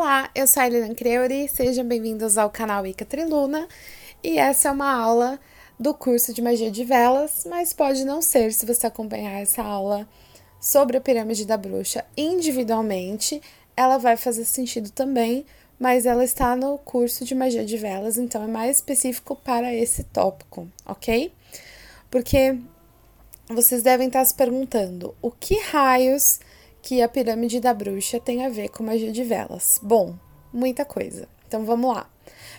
Olá, eu sou a Helena Creuri, sejam bem-vindos ao canal Ica Triluna e essa é uma aula do curso de magia de velas, mas pode não ser se você acompanhar essa aula sobre a pirâmide da bruxa individualmente, ela vai fazer sentido também, mas ela está no curso de magia de velas, então é mais específico para esse tópico, ok? Porque vocês devem estar se perguntando o que raios que a pirâmide da bruxa tem a ver com magia de velas? Bom, muita coisa. Então vamos lá.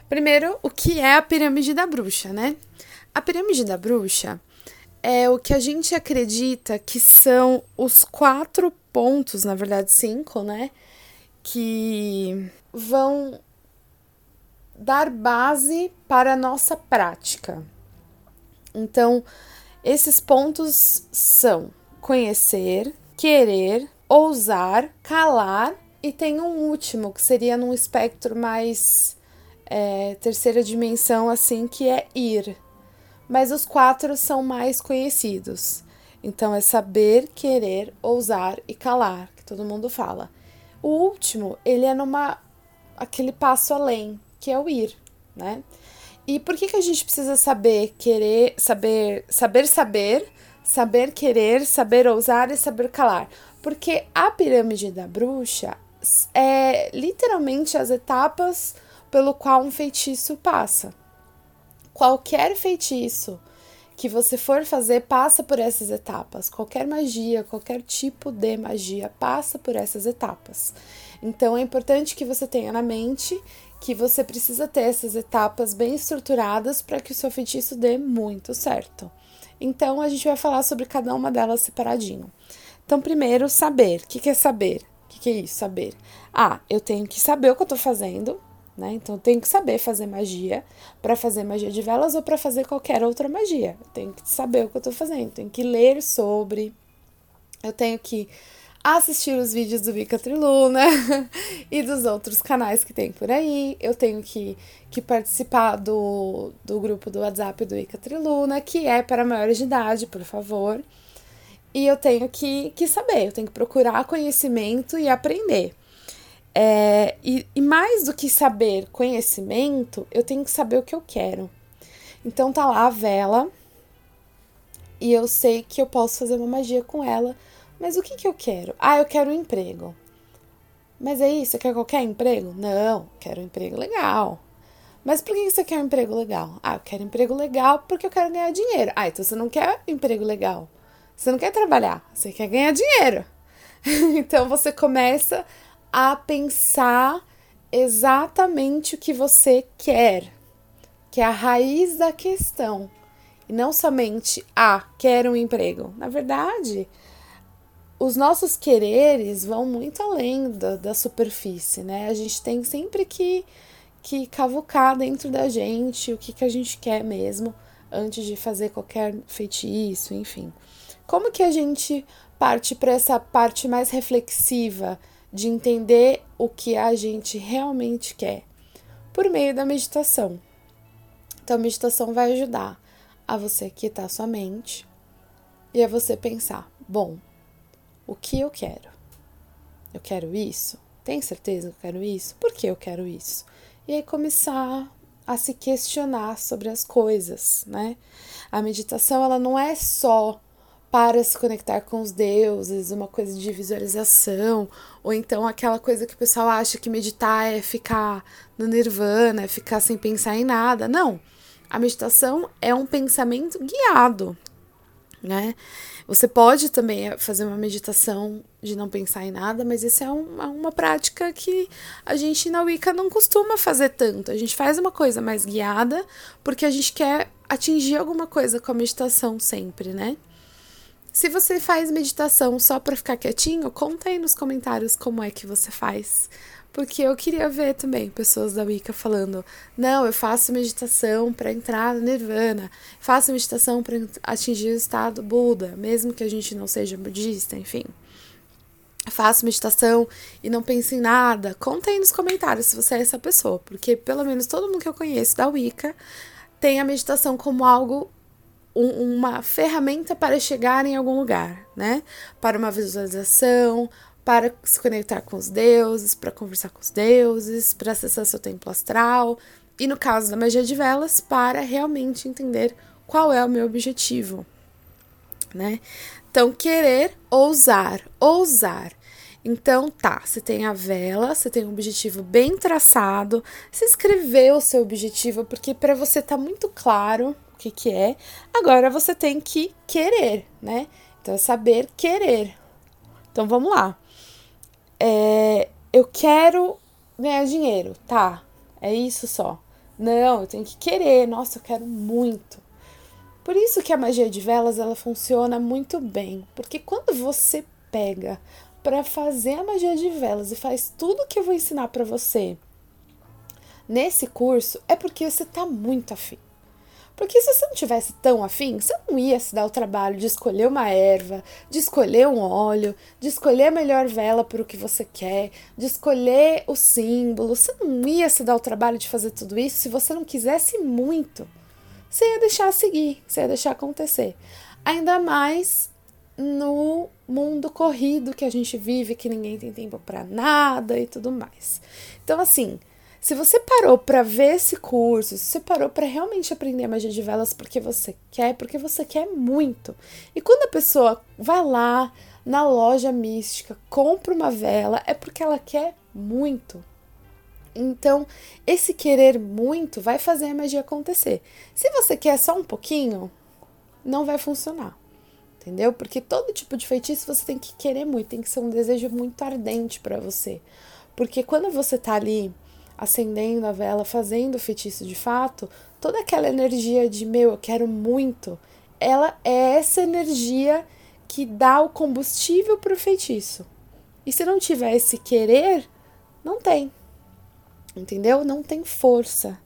Primeiro, o que é a pirâmide da bruxa, né? A pirâmide da bruxa é o que a gente acredita que são os quatro pontos, na verdade, cinco, né? Que vão dar base para a nossa prática. Então, esses pontos são conhecer, querer, ousar, calar e tem um último que seria num espectro mais é, terceira dimensão, assim, que é ir. Mas os quatro são mais conhecidos. Então é saber, querer, ousar e calar, que todo mundo fala. O último, ele é numa aquele passo além, que é o ir, né? E por que que a gente precisa saber, querer, saber, saber saber, saber querer, saber ousar e saber calar? Porque a pirâmide da bruxa é literalmente as etapas pelo qual um feitiço passa. Qualquer feitiço que você for fazer passa por essas etapas. Qualquer magia, qualquer tipo de magia passa por essas etapas. Então é importante que você tenha na mente que você precisa ter essas etapas bem estruturadas para que o seu feitiço dê muito certo. Então a gente vai falar sobre cada uma delas separadinho. Então, primeiro, saber. O que, que é saber? O que, que é isso, saber? Ah, eu tenho que saber o que eu tô fazendo, né? Então, eu tenho que saber fazer magia para fazer magia de velas ou para fazer qualquer outra magia. Eu tenho que saber o que eu tô fazendo, tenho que ler sobre. Eu tenho que assistir os vídeos do Vika Triluna e dos outros canais que tem por aí. Eu tenho que, que participar do, do grupo do WhatsApp do Vika Triluna, que é para maiores de idade, por favor e eu tenho que, que saber, eu tenho que procurar conhecimento e aprender. É, e, e mais do que saber conhecimento, eu tenho que saber o que eu quero. Então tá lá a vela e eu sei que eu posso fazer uma magia com ela, mas o que, que eu quero? Ah, eu quero um emprego. Mas é isso, você quer qualquer emprego? Não, quero um emprego legal. Mas por que você quer um emprego legal? Ah, eu quero um emprego legal porque eu quero ganhar dinheiro. Ah, então você não quer um emprego legal. Você não quer trabalhar, você quer ganhar dinheiro. então você começa a pensar exatamente o que você quer, que é a raiz da questão. E não somente, ah, quero um emprego. Na verdade, os nossos quereres vão muito além da, da superfície, né? A gente tem sempre que, que cavucar dentro da gente o que, que a gente quer mesmo antes de fazer qualquer feitiço, enfim. Como que a gente parte para essa parte mais reflexiva de entender o que a gente realmente quer? Por meio da meditação. Então, a meditação vai ajudar a você quietar sua mente e a você pensar: bom, o que eu quero? Eu quero isso? Tem certeza que eu quero isso? Por que eu quero isso? E aí começar a se questionar sobre as coisas, né? A meditação ela não é só para se conectar com os deuses, uma coisa de visualização, ou então aquela coisa que o pessoal acha que meditar é ficar no nirvana, é ficar sem pensar em nada. Não. A meditação é um pensamento guiado, né? Você pode também fazer uma meditação de não pensar em nada, mas isso é uma, uma prática que a gente na Wicca não costuma fazer tanto. A gente faz uma coisa mais guiada porque a gente quer atingir alguma coisa com a meditação sempre, né? Se você faz meditação só para ficar quietinho, conta aí nos comentários como é que você faz. Porque eu queria ver também pessoas da Wicca falando: não, eu faço meditação para entrar no Nirvana, faço meditação para atingir o estado Buda, mesmo que a gente não seja budista, enfim. Faço meditação e não penso em nada. Conta aí nos comentários se você é essa pessoa, porque pelo menos todo mundo que eu conheço da Wicca tem a meditação como algo um, uma ferramenta para chegar em algum lugar, né? Para uma visualização, para se conectar com os deuses, para conversar com os deuses, para acessar seu templo astral. E no caso da magia de velas, para realmente entender qual é o meu objetivo, né? Então, querer ousar, ousar. Então, tá, você tem a vela, você tem um objetivo bem traçado, você escreveu o seu objetivo, porque para você tá muito claro o que, que é. Agora você tem que querer, né? Então, é saber querer. Então, vamos lá. É, eu quero ganhar dinheiro, tá? É isso só. Não, eu tenho que querer. Nossa, eu quero muito. Por isso que a magia de velas ela funciona muito bem, porque quando você pega para fazer a magia de velas e faz tudo que eu vou ensinar para você nesse curso, é porque você tá muito afim. Porque se você não tivesse tão afim, você não ia se dar o trabalho de escolher uma erva, de escolher um óleo, de escolher a melhor vela para o que você quer, de escolher o símbolo. Você não ia se dar o trabalho de fazer tudo isso se você não quisesse muito. Você ia deixar seguir, você ia deixar acontecer. Ainda mais no mundo corrido que a gente vive, que ninguém tem tempo para nada e tudo mais. Então, assim, se você parou para ver esse curso, se você parou para realmente aprender a magia de velas porque você quer, porque você quer muito. E quando a pessoa vai lá na loja mística, compra uma vela, é porque ela quer muito. Então, esse querer muito vai fazer a magia acontecer. Se você quer só um pouquinho, não vai funcionar. Entendeu? Porque todo tipo de feitiço você tem que querer muito, tem que ser um desejo muito ardente para você. Porque quando você tá ali acendendo a vela, fazendo o feitiço de fato, toda aquela energia de meu, eu quero muito, ela é essa energia que dá o combustível para o feitiço. E se não tiver esse querer, não tem. Entendeu? Não tem força.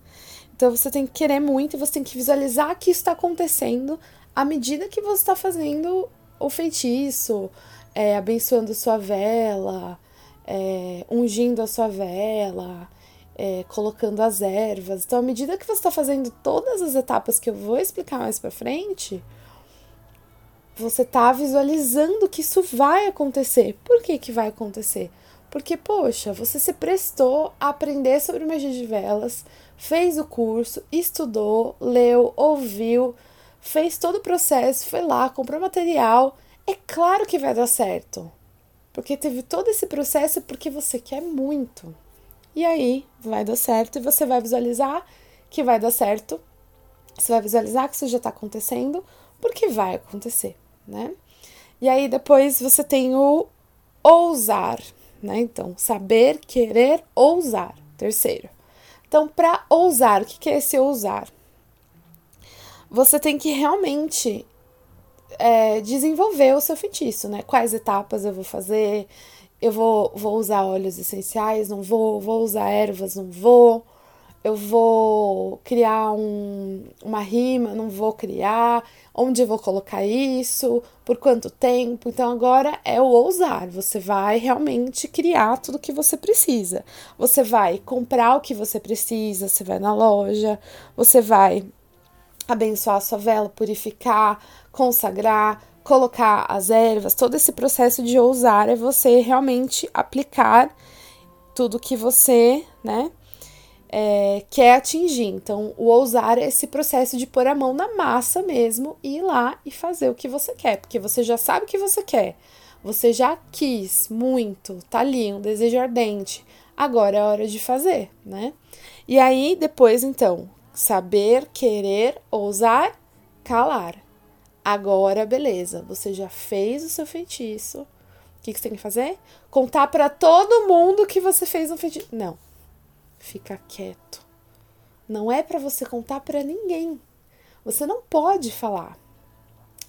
Então você tem que querer muito e você tem que visualizar que isso está acontecendo à medida que você está fazendo o feitiço, é, abençoando sua vela, é, ungindo a sua vela, é, colocando as ervas. Então, à medida que você está fazendo todas as etapas que eu vou explicar mais para frente, você está visualizando que isso vai acontecer. Por que, que vai acontecer? Porque, poxa, você se prestou a aprender sobre magia de velas, fez o curso, estudou, leu, ouviu, fez todo o processo, foi lá, comprou material. É claro que vai dar certo. Porque teve todo esse processo porque você quer muito. E aí vai dar certo e você vai visualizar que vai dar certo. Você vai visualizar que isso já está acontecendo, porque vai acontecer, né? E aí depois você tem o ousar, né? Então, saber, querer, ousar. Terceiro. Então, para ousar, o que é esse ousar? Você tem que realmente é, desenvolver o seu feitiço, né? Quais etapas eu vou fazer, eu vou, vou usar óleos essenciais, não vou, vou usar ervas, não vou, eu vou criar um, uma rima, não vou criar, onde vou colocar isso, por quanto tempo. Então agora é o ousar, você vai realmente criar tudo que você precisa. Você vai comprar o que você precisa, você vai na loja, você vai abençoar a sua vela, purificar, consagrar, colocar as ervas, todo esse processo de ousar é você realmente aplicar tudo que você, né, é, quer atingir. Então, o ousar é esse processo de pôr a mão na massa mesmo e ir lá e fazer o que você quer, porque você já sabe o que você quer, você já quis muito, tá ali, um desejo ardente. Agora é hora de fazer, né? E aí, depois, então, saber, querer, ousar, calar. Agora, beleza, você já fez o seu feitiço. O que, que você tem que fazer? Contar para todo mundo que você fez um feitiço. Não. Fica quieto. Não é para você contar para ninguém. Você não pode falar.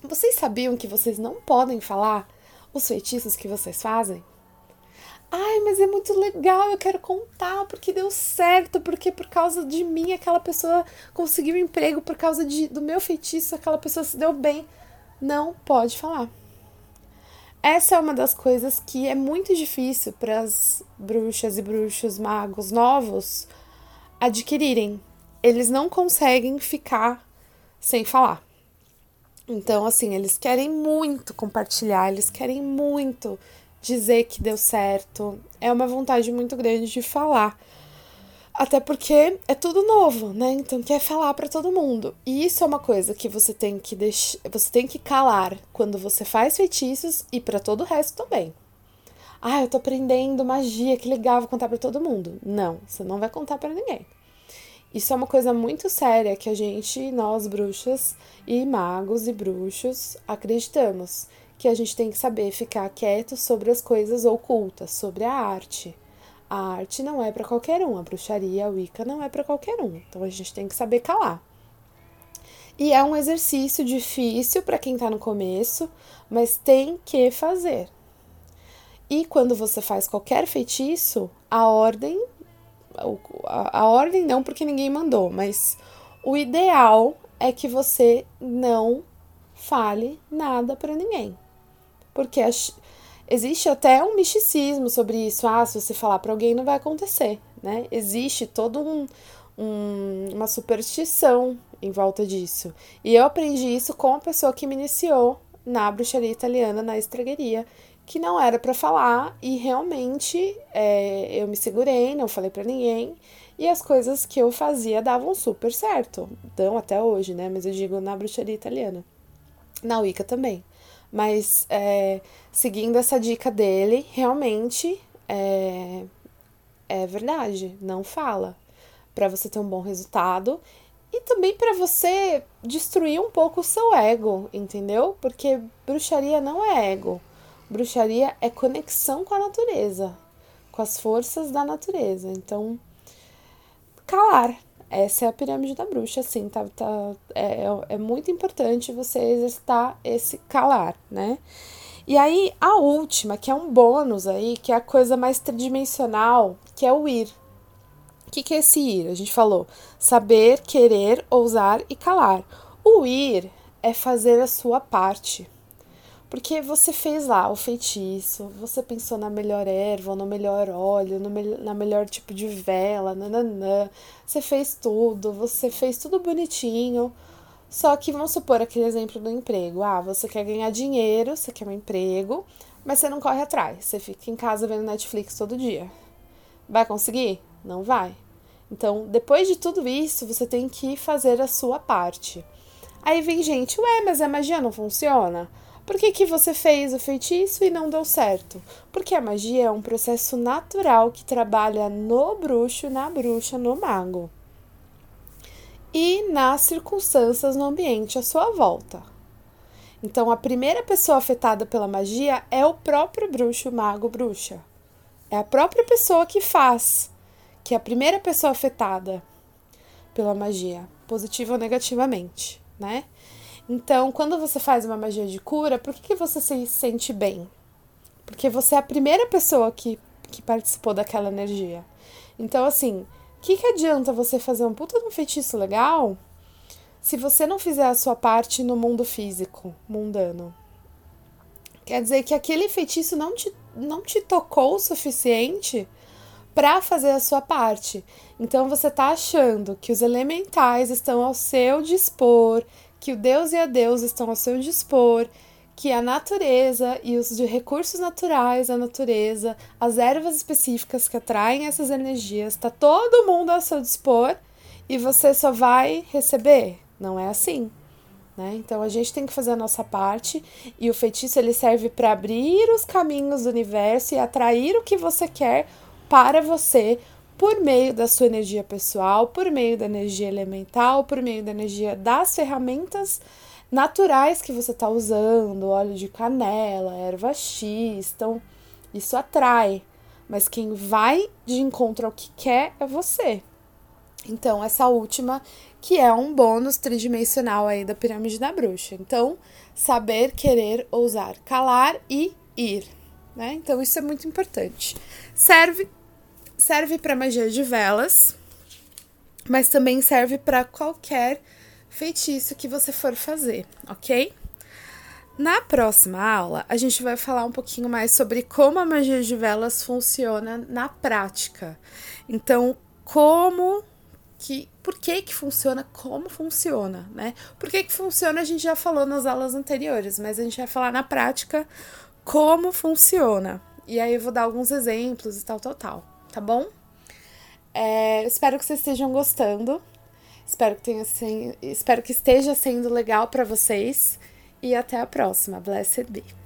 Vocês sabiam que vocês não podem falar os feitiços que vocês fazem? Ai, mas é muito legal, eu quero contar porque deu certo, porque por causa de mim aquela pessoa conseguiu um emprego, por causa de, do meu feitiço aquela pessoa se deu bem. Não pode falar. Essa é uma das coisas que é muito difícil para as bruxas e bruxos magos novos adquirirem. Eles não conseguem ficar sem falar. Então, assim, eles querem muito compartilhar, eles querem muito dizer que deu certo, é uma vontade muito grande de falar. Até porque é tudo novo, né? Então quer falar para todo mundo. E isso é uma coisa que você tem que deixar, você tem que calar quando você faz feitiços e para todo o resto também. Ah, eu tô aprendendo magia, que legal, vou contar para todo mundo. Não, você não vai contar para ninguém. Isso é uma coisa muito séria que a gente, nós bruxas e magos e bruxos, acreditamos que a gente tem que saber ficar quieto sobre as coisas ocultas, sobre a arte. A arte não é para qualquer um, a bruxaria, a Wicca não é para qualquer um. Então a gente tem que saber calar. E é um exercício difícil para quem está no começo, mas tem que fazer. E quando você faz qualquer feitiço, a ordem a, a ordem não porque ninguém mandou, mas o ideal é que você não fale nada para ninguém. Porque existe até um misticismo sobre isso. Ah, se você falar para alguém não vai acontecer, né? Existe todo um, um, uma superstição em volta disso. E eu aprendi isso com a pessoa que me iniciou na bruxaria italiana, na estragueria, que não era para falar e realmente é, eu me segurei, não falei para ninguém e as coisas que eu fazia davam super certo, dão até hoje, né? Mas eu digo na bruxaria italiana, na Wicca também. Mas é, seguindo essa dica dele, realmente é, é verdade, não fala. Para você ter um bom resultado e também para você destruir um pouco o seu ego, entendeu? Porque bruxaria não é ego. Bruxaria é conexão com a natureza, com as forças da natureza. Então, calar. Essa é a pirâmide da bruxa, assim, tá, tá, é, é muito importante você exercitar esse calar, né? E aí, a última, que é um bônus aí, que é a coisa mais tridimensional, que é o ir. O que, que é esse ir? A gente falou saber, querer, ousar e calar. O ir é fazer a sua parte. Porque você fez lá o feitiço, você pensou na melhor erva, no melhor óleo, no me na melhor tipo de vela, nananã. Você fez tudo, você fez tudo bonitinho. Só que vamos supor aquele exemplo do emprego. Ah, você quer ganhar dinheiro, você quer um emprego, mas você não corre atrás. Você fica em casa vendo Netflix todo dia. Vai conseguir? Não vai. Então, depois de tudo isso, você tem que fazer a sua parte. Aí vem gente, ué, mas a magia não funciona? Por que, que você fez o feitiço e não deu certo? Porque a magia é um processo natural que trabalha no bruxo, na bruxa, no mago. E nas circunstâncias no ambiente à sua volta. Então, a primeira pessoa afetada pela magia é o próprio bruxo, mago, bruxa. É a própria pessoa que faz, que é a primeira pessoa afetada pela magia, positiva ou negativamente, né? Então, quando você faz uma magia de cura, por que, que você se sente bem? Porque você é a primeira pessoa que, que participou daquela energia. Então, assim, o que, que adianta você fazer um puta de um feitiço legal se você não fizer a sua parte no mundo físico, mundano? Quer dizer que aquele feitiço não te, não te tocou o suficiente para fazer a sua parte. Então você tá achando que os elementais estão ao seu dispor, que o Deus e a Deus estão ao seu dispor, que a natureza e os recursos naturais da natureza, as ervas específicas que atraem essas energias, está todo mundo ao seu dispor e você só vai receber. Não é assim. Né? Então a gente tem que fazer a nossa parte e o feitiço ele serve para abrir os caminhos do universo e atrair o que você quer para você por meio da sua energia pessoal, por meio da energia elemental, por meio da energia das ferramentas naturais que você está usando, óleo de canela, erva X, então isso atrai. Mas quem vai de encontro ao que quer é você. Então, essa última, que é um bônus tridimensional aí da pirâmide da bruxa. Então, saber, querer, ousar, calar e ir. Né? Então, isso é muito importante. Serve serve para magia de velas, mas também serve para qualquer feitiço que você for fazer, ok? Na próxima aula, a gente vai falar um pouquinho mais sobre como a magia de velas funciona na prática. Então, como que, por que que funciona, como funciona, né? Por que que funciona a gente já falou nas aulas anteriores, mas a gente vai falar na prática como funciona, E aí eu vou dar alguns exemplos e tal, tal, tal, tá bom? É, espero que vocês estejam gostando. Espero que, tenha, espero que esteja sendo legal para vocês. E até a próxima. Blessed be.